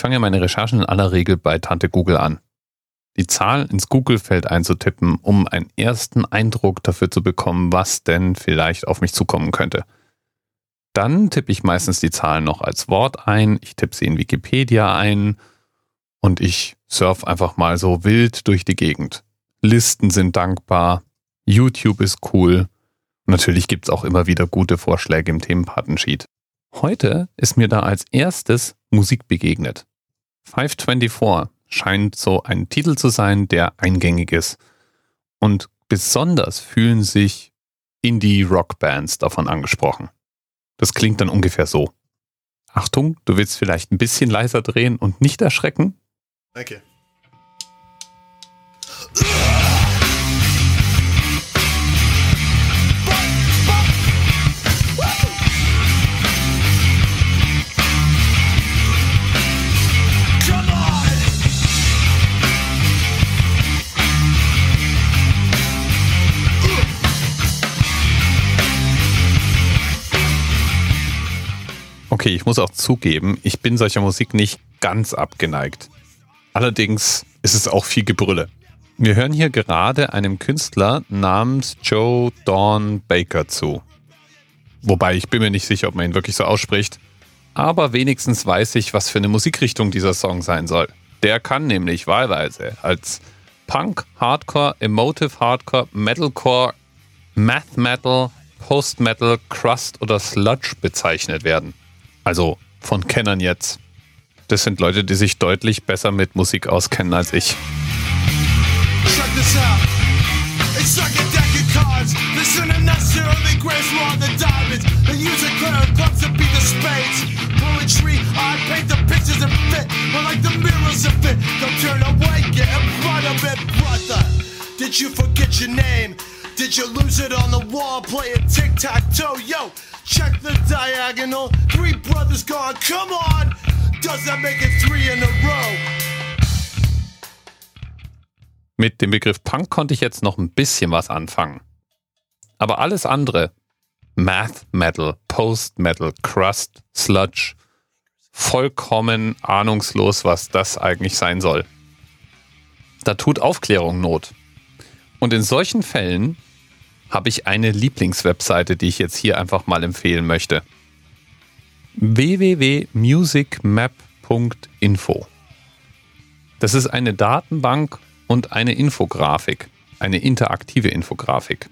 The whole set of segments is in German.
Ich fange meine Recherchen in aller Regel bei Tante Google an. Die Zahl ins Google-Feld einzutippen, um einen ersten Eindruck dafür zu bekommen, was denn vielleicht auf mich zukommen könnte. Dann tippe ich meistens die Zahlen noch als Wort ein, ich tippe sie in Wikipedia ein und ich surf einfach mal so wild durch die Gegend. Listen sind dankbar, YouTube ist cool. Natürlich gibt es auch immer wieder gute Vorschläge im Themenpartensheet. Heute ist mir da als erstes Musik begegnet. 524 scheint so ein Titel zu sein, der eingängig ist. Und besonders fühlen sich Indie-Rock-Bands davon angesprochen. Das klingt dann ungefähr so. Achtung, du willst vielleicht ein bisschen leiser drehen und nicht erschrecken? Okay. Okay, ich muss auch zugeben, ich bin solcher Musik nicht ganz abgeneigt. Allerdings ist es auch viel Gebrülle. Wir hören hier gerade einem Künstler namens Joe Dawn Baker zu. Wobei ich bin mir nicht sicher, ob man ihn wirklich so ausspricht. Aber wenigstens weiß ich, was für eine Musikrichtung dieser Song sein soll. Der kann nämlich wahlweise als Punk, Hardcore, Emotive Hardcore, Metalcore, Math Metal, Post Metal, Crust oder Sludge bezeichnet werden. Also von Kennern jetzt. Das sind Leute, die sich deutlich besser mit Musik auskennen als ich. Check this out. It's like a deck of cards. This isn't necessarily grace more the diamonds. The music clear comes to be the spades. Poetry, I paint the pictures that fit. But like the mirrors that fit. Don't turn away, get in front of it, brother. Did you forget your name? Did you lose it on the wall playing tic tac toe? Yo, check the diagonal. Three brothers gone. Come on. Does that make it three in a row? Mit dem Begriff Punk konnte ich jetzt noch ein bisschen was anfangen. Aber alles andere, Math Metal, Post Metal, Crust, Sludge, vollkommen ahnungslos, was das eigentlich sein soll. Da tut Aufklärung Not. Und in solchen Fällen habe ich eine Lieblingswebseite, die ich jetzt hier einfach mal empfehlen möchte. www.musicmap.info. Das ist eine Datenbank und eine Infografik, eine interaktive Infografik.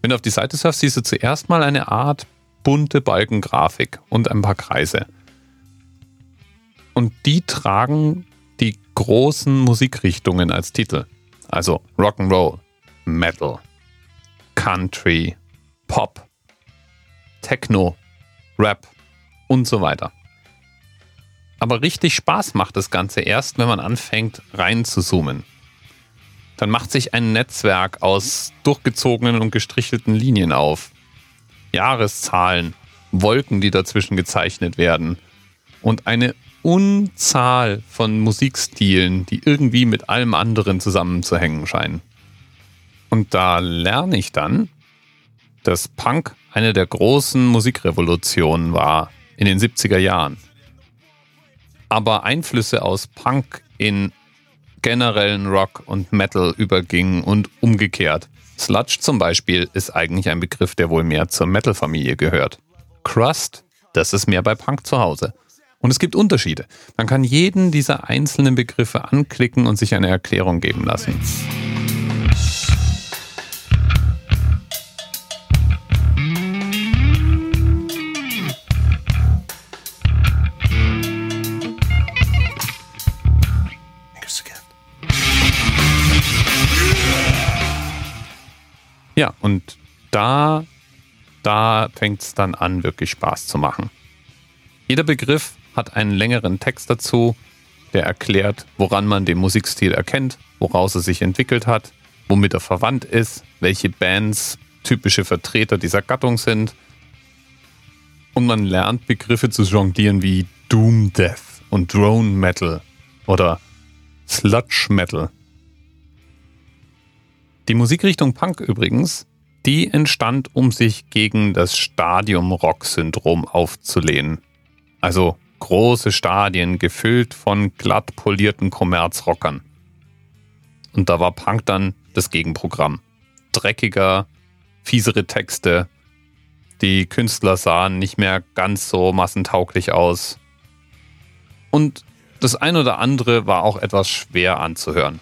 Wenn du auf die Seite surfst, siehst du zuerst mal eine Art bunte Balkengrafik und ein paar Kreise. Und die tragen die großen Musikrichtungen als Titel. Also Rock'n'Roll, Metal, Country, Pop, Techno, Rap und so weiter. Aber richtig Spaß macht das Ganze erst, wenn man anfängt rein zu zoomen. Dann macht sich ein Netzwerk aus durchgezogenen und gestrichelten Linien auf. Jahreszahlen, Wolken, die dazwischen gezeichnet werden und eine Unzahl von Musikstilen, die irgendwie mit allem anderen zusammenzuhängen scheinen. Und da lerne ich dann, dass Punk eine der großen Musikrevolutionen war in den 70er Jahren. Aber Einflüsse aus Punk in generellen Rock und Metal übergingen und umgekehrt. Sludge zum Beispiel ist eigentlich ein Begriff, der wohl mehr zur Metal-Familie gehört. Crust, das ist mehr bei Punk zu Hause. Und es gibt Unterschiede. Man kann jeden dieser einzelnen Begriffe anklicken und sich eine Erklärung geben lassen. Ja, und da, da fängt es dann an, wirklich Spaß zu machen. Jeder Begriff hat einen längeren Text dazu, der erklärt, woran man den Musikstil erkennt, woraus er sich entwickelt hat, womit er verwandt ist, welche Bands typische Vertreter dieser Gattung sind. Und man lernt Begriffe zu jonglieren wie Doom Death und Drone Metal oder Sludge Metal die Musikrichtung Punk übrigens, die entstand, um sich gegen das Stadium-Rock-Syndrom aufzulehnen. Also Große Stadien gefüllt von glatt polierten Kommerzrockern. Und da war Punk dann das Gegenprogramm. Dreckiger, fiesere Texte. Die Künstler sahen nicht mehr ganz so massentauglich aus. Und das ein oder andere war auch etwas schwer anzuhören.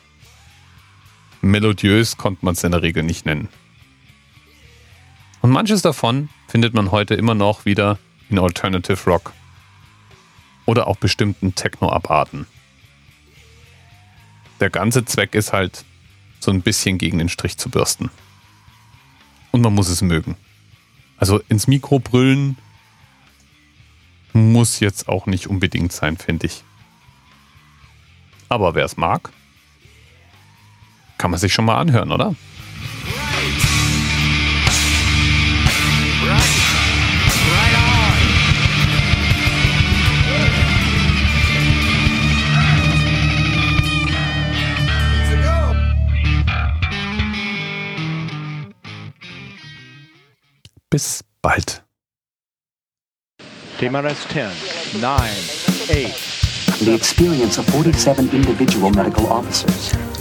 Melodiös konnte man es in der Regel nicht nennen. Und manches davon findet man heute immer noch wieder in Alternative Rock oder auch bestimmten Techno-Abarten. Der ganze Zweck ist halt, so ein bisschen gegen den Strich zu bürsten. Und man muss es mögen. Also ins Mikro brüllen muss jetzt auch nicht unbedingt sein, finde ich. Aber wer es mag, kann man sich schon mal anhören, oder? Bis bald. TMRS 10, 9, 8. The experience of 47 individual medical officers.